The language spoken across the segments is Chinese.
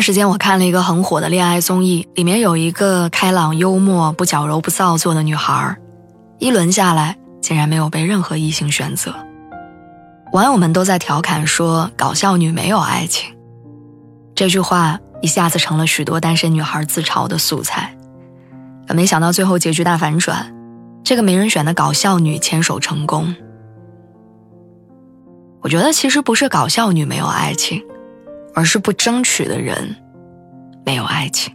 时间我看了一个很火的恋爱综艺，里面有一个开朗幽默、不矫揉不造作的女孩，一轮下来竟然没有被任何异性选择。网友们都在调侃说：“搞笑女没有爱情。”这句话一下子成了许多单身女孩自嘲的素材。可没想到最后结局大反转，这个没人选的搞笑女牵手成功。我觉得其实不是搞笑女没有爱情。而是不争取的人，没有爱情。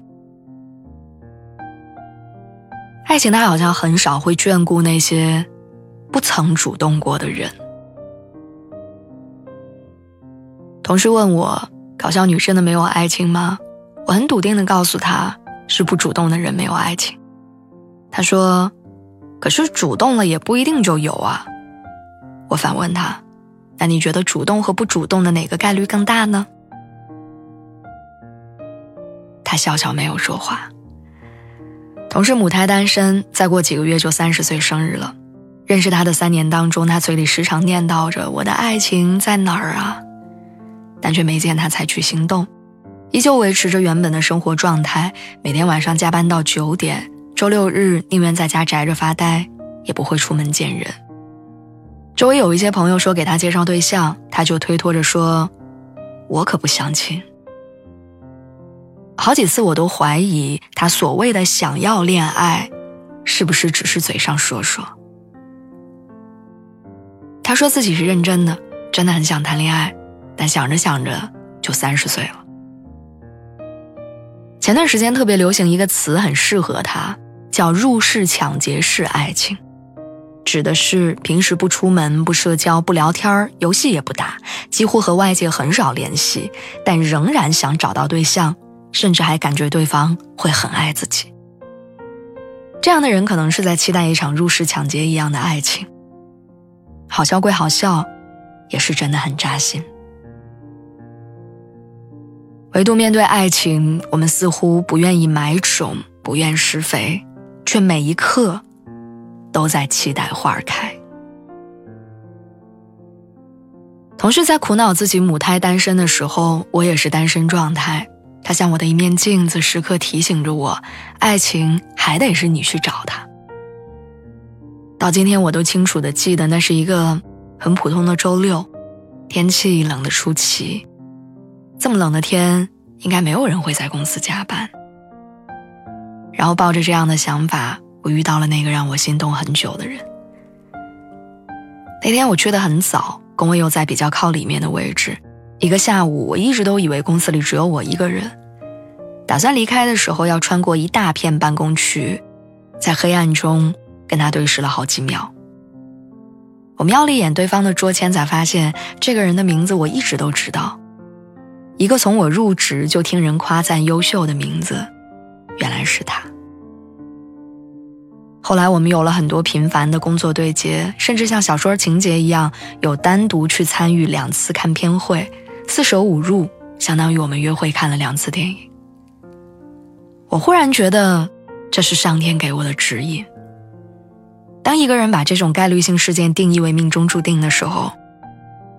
爱情它好像很少会眷顾那些不曾主动过的人。同事问我：“搞笑女生的没有爱情吗？”我很笃定的告诉他：“是不主动的人没有爱情。”他说：“可是主动了也不一定就有啊。”我反问他：“那你觉得主动和不主动的哪个概率更大呢？”笑笑没有说话。同事母胎单身，再过几个月就三十岁生日了。认识他的三年当中，他嘴里时常念叨着“我的爱情在哪儿啊”，但却没见他采取行动，依旧维持着原本的生活状态，每天晚上加班到九点，周六日宁愿在家宅着发呆，也不会出门见人。周围有一些朋友说给他介绍对象，他就推脱着说：“我可不相亲。”好几次我都怀疑他所谓的想要恋爱，是不是只是嘴上说说？他说自己是认真的，真的很想谈恋爱，但想着想着就三十岁了。前段时间特别流行一个词，很适合他，叫“入室抢劫式爱情”，指的是平时不出门、不社交、不聊天游戏也不打，几乎和外界很少联系，但仍然想找到对象。甚至还感觉对方会很爱自己，这样的人可能是在期待一场入室抢劫一样的爱情。好笑归好笑，也是真的很扎心。唯独面对爱情，我们似乎不愿意买种，不愿施肥，却每一刻都在期待花开。同事在苦恼自己母胎单身的时候，我也是单身状态。他像我的一面镜子，时刻提醒着我，爱情还得是你去找他。到今天，我都清楚的记得，那是一个很普通的周六，天气冷得出奇。这么冷的天，应该没有人会在公司加班。然后抱着这样的想法，我遇到了那个让我心动很久的人。那天我去的很早，工位又在比较靠里面的位置。一个下午，我一直都以为公司里只有我一个人。打算离开的时候，要穿过一大片办公区，在黑暗中跟他对视了好几秒。我瞄了一眼对方的桌签，才发现这个人的名字我一直都知道，一个从我入职就听人夸赞优秀的名字，原来是他。后来我们有了很多频繁的工作对接，甚至像小说情节一样，有单独去参与两次看片会。四舍五入，相当于我们约会看了两次电影。我忽然觉得，这是上天给我的指引。当一个人把这种概率性事件定义为命中注定的时候，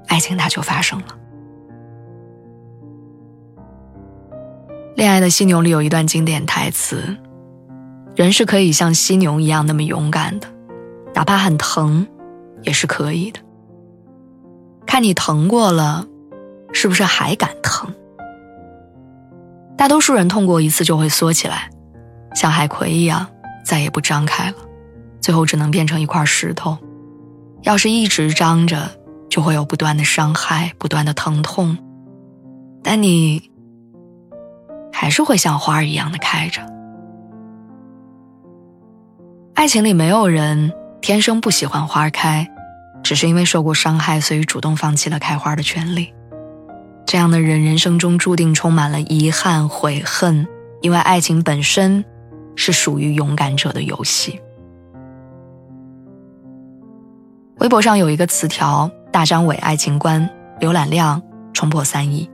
爱情它就发生了。《恋爱的犀牛》里有一段经典台词：“人是可以像犀牛一样那么勇敢的，哪怕很疼，也是可以的。看你疼过了。”是不是还敢疼？大多数人痛过一次就会缩起来，像海葵一样再也不张开了，最后只能变成一块石头。要是一直张着，就会有不断的伤害、不断的疼痛，但你还是会像花儿一样的开着。爱情里没有人天生不喜欢花开，只是因为受过伤害，所以主动放弃了开花的权利。这样的人，人生中注定充满了遗憾、悔恨，因为爱情本身是属于勇敢者的游戏。微博上有一个词条：“大张伟爱情观”，浏览量冲破三亿。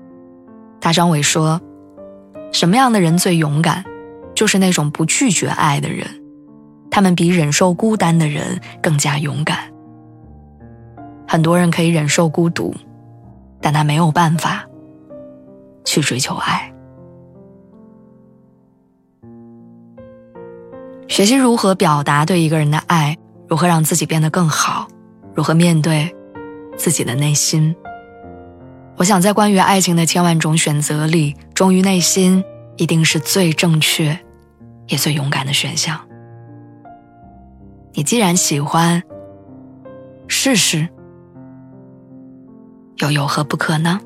大张伟说：“什么样的人最勇敢？就是那种不拒绝爱的人，他们比忍受孤单的人更加勇敢。很多人可以忍受孤独。”但他没有办法去追求爱。学习如何表达对一个人的爱，如何让自己变得更好，如何面对自己的内心。我想，在关于爱情的千万种选择里，忠于内心一定是最正确，也最勇敢的选项。你既然喜欢，试试。又有何不可呢？